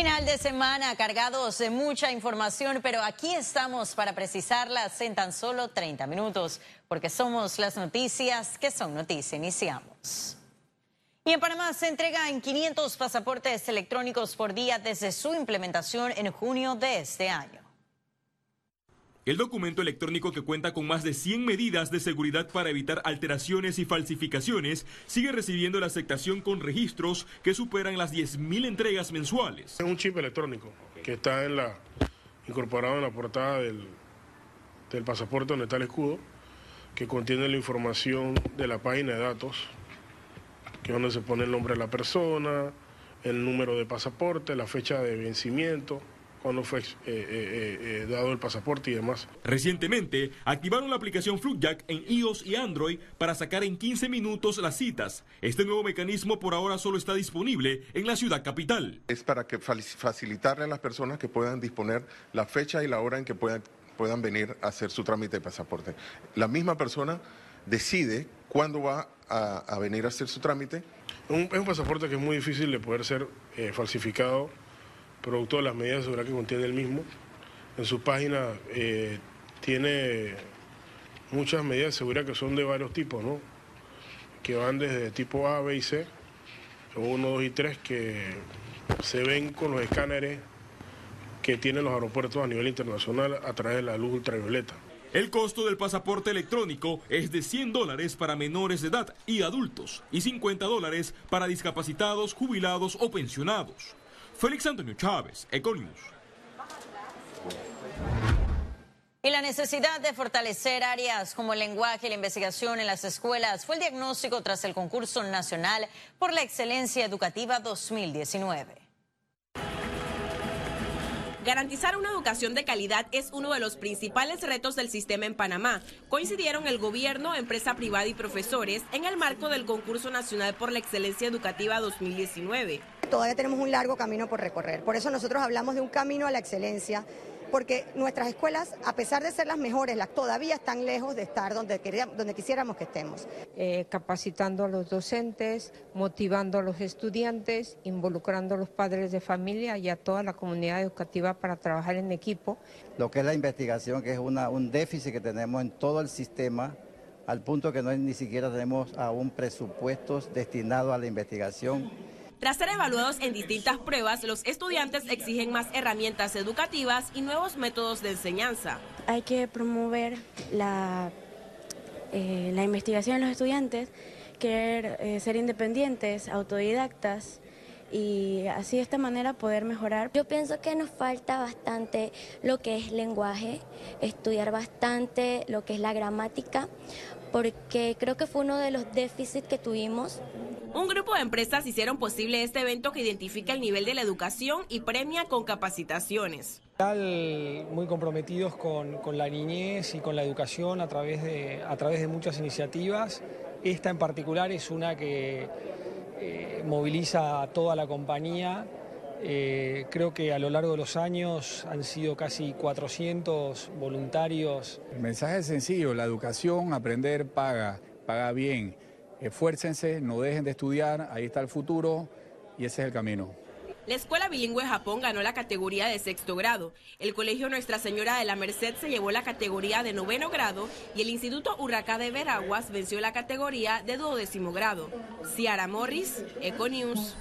Final de semana cargados de mucha información, pero aquí estamos para precisarlas en tan solo 30 minutos, porque somos las noticias que son noticias. Iniciamos. Y en Panamá se entregan 500 pasaportes electrónicos por día desde su implementación en junio de este año. El documento electrónico que cuenta con más de 100 medidas de seguridad para evitar alteraciones y falsificaciones sigue recibiendo la aceptación con registros que superan las 10.000 entregas mensuales. Es un chip electrónico que está en la, incorporado en la portada del, del pasaporte donde está el escudo, que contiene la información de la página de datos, que es donde se pone el nombre de la persona, el número de pasaporte, la fecha de vencimiento cuando fue eh, eh, eh, dado el pasaporte y demás. Recientemente activaron la aplicación FlugJack en iOS y Android para sacar en 15 minutos las citas. Este nuevo mecanismo por ahora solo está disponible en la ciudad capital. Es para que facilitarle a las personas que puedan disponer la fecha y la hora en que puedan, puedan venir a hacer su trámite de pasaporte. La misma persona decide cuándo va a, venir a hacer su trámite. es un pasaporte que es muy difícil de poder ser falsificado producto de las medidas de seguridad que contiene el mismo. En su página eh, tiene muchas medidas de seguridad que son de varios tipos, ¿no? que van desde tipo A, B y C, 1, 2 y 3, que se ven con los escáneres que tienen los aeropuertos a nivel internacional a través de la luz ultravioleta. El costo del pasaporte electrónico es de 100 dólares para menores de edad y adultos y 50 dólares para discapacitados, jubilados o pensionados. Félix Antonio Chávez, Econius. Y la necesidad de fortalecer áreas como el lenguaje y la investigación en las escuelas fue el diagnóstico tras el concurso nacional por la excelencia educativa 2019. Garantizar una educación de calidad es uno de los principales retos del sistema en Panamá. Coincidieron el gobierno, empresa privada y profesores en el marco del concurso nacional por la excelencia educativa 2019. Todavía tenemos un largo camino por recorrer. Por eso nosotros hablamos de un camino a la excelencia porque nuestras escuelas, a pesar de ser las mejores, las todavía están lejos de estar donde, donde quisiéramos que estemos. Eh, capacitando a los docentes, motivando a los estudiantes, involucrando a los padres de familia y a toda la comunidad educativa para trabajar en equipo. Lo que es la investigación, que es una, un déficit que tenemos en todo el sistema, al punto que no ni siquiera tenemos aún presupuestos destinados a la investigación tras ser evaluados en distintas pruebas, los estudiantes exigen más herramientas educativas y nuevos métodos de enseñanza. Hay que promover la, eh, la investigación en los estudiantes, querer eh, ser independientes, autodidactas y así de esta manera poder mejorar. Yo pienso que nos falta bastante lo que es lenguaje, estudiar bastante lo que es la gramática, porque creo que fue uno de los déficits que tuvimos un grupo de empresas hicieron posible este evento que identifica el nivel de la educación y premia con capacitaciones. Muy comprometidos con, la niñez y con la educación a través, de, a través de muchas iniciativas. Esta en particular es una que eh, moviliza a toda la compañía. Eh, creo que a lo largo de los años han sido casi 400 voluntarios. El mensaje es sencillo, la educación, aprender paga, paga bien esfuércense, no dejen de estudiar, ahí está el futuro y ese es el camino. La Escuela Bilingüe Japón ganó la categoría de sexto grado. El Colegio Nuestra Señora de la Merced se llevó la categoría de noveno grado y el Instituto Urraca de Veraguas venció la categoría de duodécimo grado. Ciara Morris, Econews.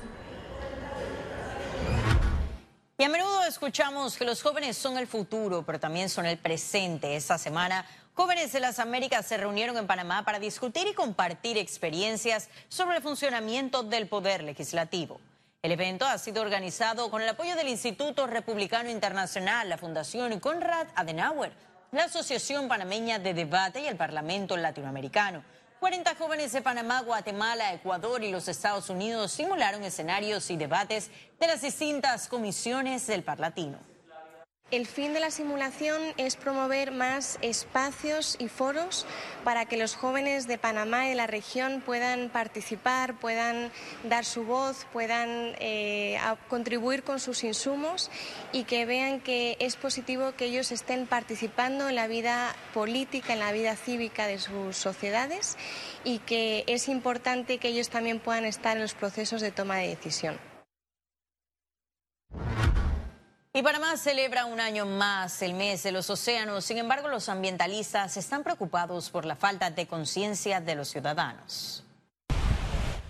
Y a menudo escuchamos que los jóvenes son el futuro, pero también son el presente. Esta semana Jóvenes de las Américas se reunieron en Panamá para discutir y compartir experiencias sobre el funcionamiento del poder legislativo. El evento ha sido organizado con el apoyo del Instituto Republicano Internacional, la Fundación Conrad Adenauer, la Asociación Panameña de Debate y el Parlamento Latinoamericano. 40 jóvenes de Panamá, Guatemala, Ecuador y los Estados Unidos simularon escenarios y debates de las distintas comisiones del Parlatino. El fin de la simulación es promover más espacios y foros para que los jóvenes de Panamá y de la región puedan participar, puedan dar su voz, puedan eh, contribuir con sus insumos y que vean que es positivo que ellos estén participando en la vida política, en la vida cívica de sus sociedades y que es importante que ellos también puedan estar en los procesos de toma de decisión. Y Panamá celebra un año más el mes de los océanos. Sin embargo, los ambientalistas están preocupados por la falta de conciencia de los ciudadanos.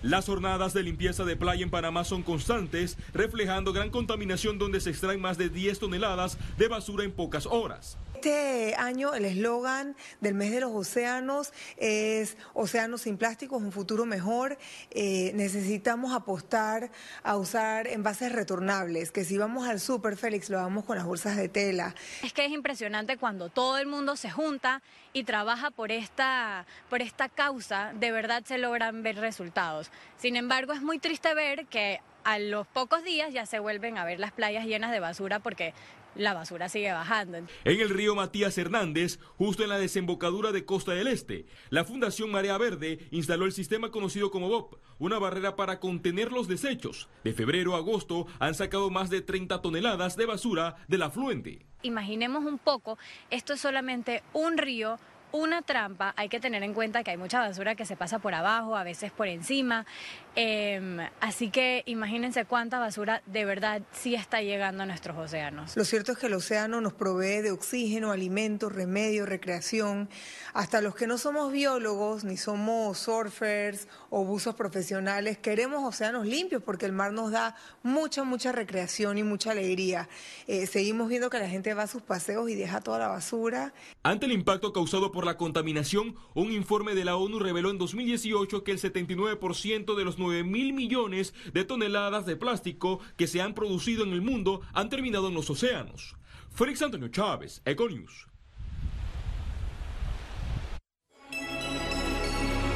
Las jornadas de limpieza de playa en Panamá son constantes, reflejando gran contaminación donde se extraen más de 10 toneladas de basura en pocas horas. Este año el eslogan del mes de los océanos es Océanos sin plásticos, un futuro mejor. Eh, necesitamos apostar a usar envases retornables, que si vamos al super, Félix, lo vamos con las bolsas de tela. Es que es impresionante cuando todo el mundo se junta y trabaja por esta, por esta causa, de verdad se logran ver resultados. Sin embargo, es muy triste ver que a los pocos días ya se vuelven a ver las playas llenas de basura porque la basura sigue bajando. En el río Matías Hernández, justo en la desembocadura de Costa del Este, la Fundación Marea Verde instaló el sistema conocido como BOP, una barrera para contener los desechos. De febrero a agosto han sacado más de 30 toneladas de basura del afluente. Imaginemos un poco, esto es solamente un río una trampa, hay que tener en cuenta que hay mucha basura que se pasa por abajo, a veces por encima. Em, así que imagínense cuánta basura de verdad sí está llegando a nuestros océanos. Lo cierto es que el océano nos provee de oxígeno, alimentos, remedios, recreación. Hasta los que no somos biólogos, ni somos surfers o buzos profesionales, queremos océanos limpios porque el mar nos da mucha, mucha recreación y mucha alegría. Eh, seguimos viendo que la gente va a sus paseos y deja toda la basura. Ante el impacto causado por la contaminación, un informe de la ONU reveló en 2018 que el 79% de los 9 mil millones de toneladas de plástico que se han producido en el mundo han terminado en los océanos. Félix Antonio Chávez, Econius.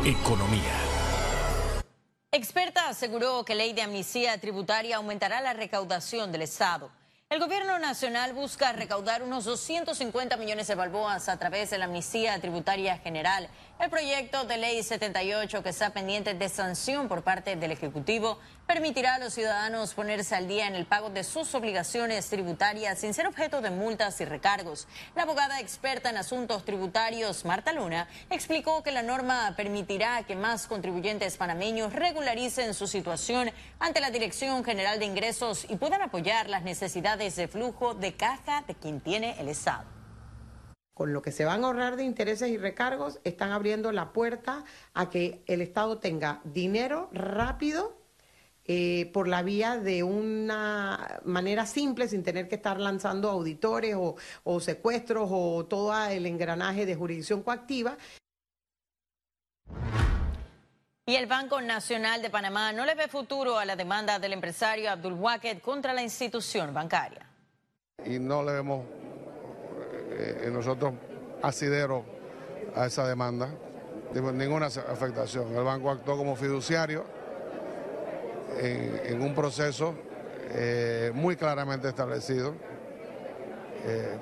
Economía. Experta aseguró que ley de amnistía tributaria aumentará la recaudación del Estado. El gobierno nacional busca recaudar unos 250 millones de balboas a través de la amnistía tributaria general. El proyecto de ley 78 que está pendiente de sanción por parte del Ejecutivo permitirá a los ciudadanos ponerse al día en el pago de sus obligaciones tributarias sin ser objeto de multas y recargos. La abogada experta en asuntos tributarios, Marta Luna, explicó que la norma permitirá que más contribuyentes panameños regularicen su situación ante la Dirección General de Ingresos y puedan apoyar las necesidades de flujo de caja de quien tiene el Estado con lo que se van a ahorrar de intereses y recargos, están abriendo la puerta a que el Estado tenga dinero rápido eh, por la vía de una manera simple, sin tener que estar lanzando auditores o, secuestros o todo el engranaje de jurisdicción coactiva. Y el Banco Nacional de Panamá no le ve futuro a la demanda del empresario Abdul Waket contra la institución bancaria. Y no le vemos eh, nosotros asidero a esa demanda, ninguna afectación. El banco actuó como fiduciario en, un proceso eh, muy claramente establecido eh,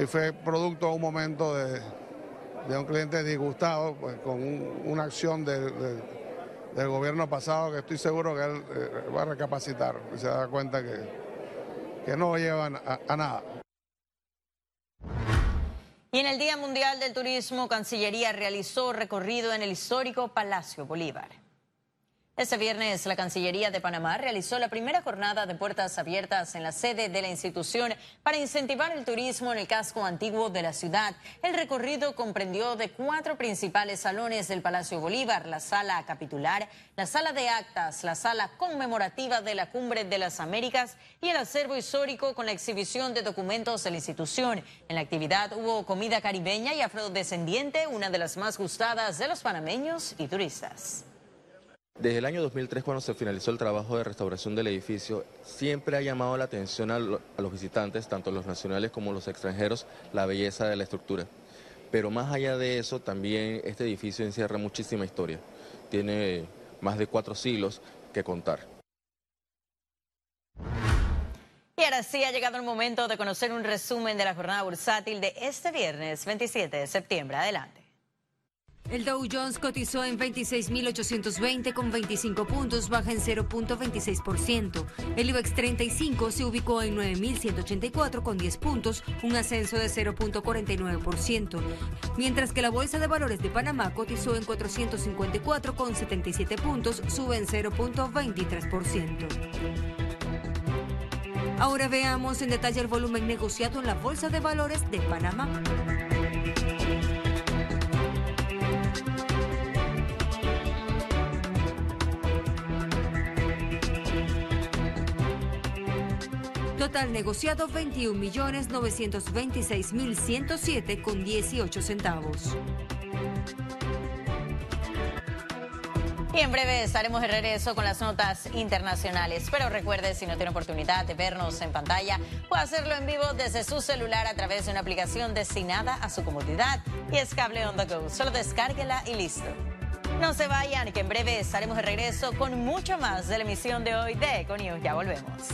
y fue producto de un momento de, un cliente disgustado pues, con una acción del gobierno pasado que estoy seguro que él eh, va a recapacitar y se da cuenta que, que no llevan a nada. Y en el Día Mundial del Turismo, Cancillería realizó recorrido en el histórico Palacio Bolívar. Este viernes, la Cancillería de Panamá realizó la primera jornada de puertas abiertas en la sede de la institución para incentivar el turismo en el casco antiguo de la ciudad. El recorrido comprendió de cuatro principales salones del Palacio Bolívar, la sala capitular, la sala de actas, la sala conmemorativa de la Cumbre de las Américas y el acervo histórico con la exhibición de documentos de la institución. En la actividad hubo comida caribeña y afrodescendiente, una de las más gustadas de los panameños y turistas. Desde el año 2003, cuando se finalizó el trabajo de restauración del edificio, siempre ha llamado la atención a, los visitantes, tanto los nacionales como los extranjeros, la belleza de la estructura. Pero más allá de eso, también este edificio encierra muchísima historia. Tiene más de cuatro siglos que contar. Y ahora sí ha llegado el momento de conocer un resumen de la jornada bursátil de este viernes 27 de septiembre. Adelante. El Dow Jones cotizó en 26.820 con 25 puntos, baja en 0.26%. El IBEX 35 se ubicó en 9.184 con 10 puntos, un ascenso de 0.49%. Mientras que la Bolsa de Valores de Panamá cotizó en 454 con 77 puntos, sube en 0.23%. Ahora veamos en detalle el volumen negociado en la Bolsa de Valores de Panamá. Total negociado 21.926.107 con 18 centavos. Y en breve estaremos de regreso con las notas internacionales. Pero recuerde, si no tiene oportunidad de vernos en pantalla, puede hacerlo en vivo desde su celular a través de una aplicación destinada a su comodidad y es Cable On The Go. Solo descárguela y listo. No se vayan, que en breve estaremos de regreso con mucho más de la emisión de hoy de Econius. Ya volvemos.